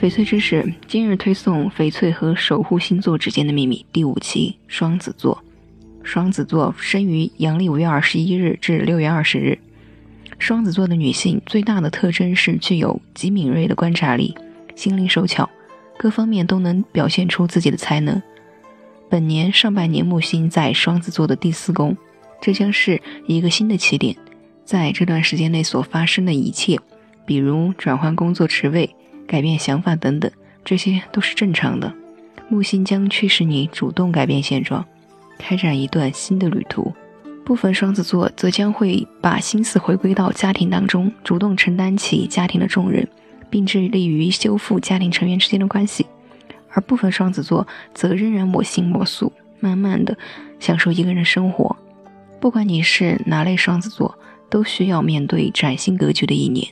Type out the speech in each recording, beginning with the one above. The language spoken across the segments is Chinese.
翡翠知识今日推送翡翠和守护星座之间的秘密第五期：双子座。双子座生于阳历五月二十一日至六月二十日。双子座的女性最大的特征是具有极敏锐的观察力，心灵手巧，各方面都能表现出自己的才能。本年上半年木星在双子座的第四宫，这将是一个新的起点。在这段时间内所发生的一切，比如转换工作职位。改变想法等等，这些都是正常的。木星将驱使你主动改变现状，开展一段新的旅途。部分双子座则将会把心思回归到家庭当中，主动承担起家庭的重任，并致力于修复家庭成员之间的关系。而部分双子座则仍然我行我素，慢慢的享受一个人生活。不管你是哪类双子座，都需要面对崭新格局的一年。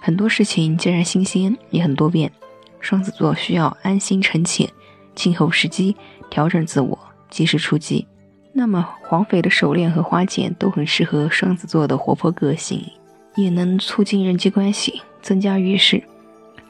很多事情既然新鲜，也很多变。双子座需要安心沉潜，静候时机，调整自我，及时出击。那么，黄翡的手链和花剪都很适合双子座的活泼个性，也能促进人际关系，增加运势。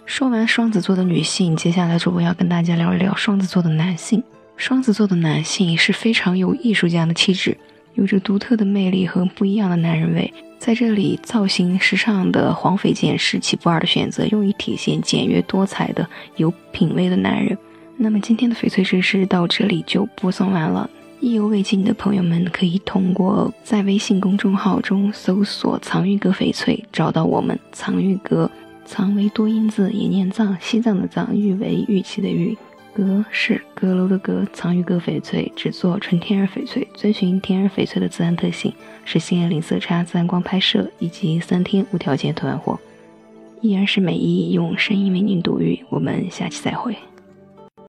说完双子座的女性，接下来主播要跟大家聊一聊双子座的男性。双子座的男性是非常有艺术家的气质，有着独特的魅力和不一样的男人味。在这里，造型时尚的黄翡件是其不二的选择，用于体现简约多彩的有品味的男人。那么今天的翡翠知识到这里就播送完了。意犹未尽的朋友们可以通过在微信公众号中搜索“藏玉阁翡翠”找到我们。藏玉阁，藏为多音字，也念藏，西藏的藏，玉为玉器的玉。阁是阁楼的阁，藏玉阁翡翠只做纯天然翡翠，遵循天然翡翠的自然特性，实现零色差、自然光拍摄以及三天无条件退换货，依然是美伊用声音为您读玉。我们下期再会。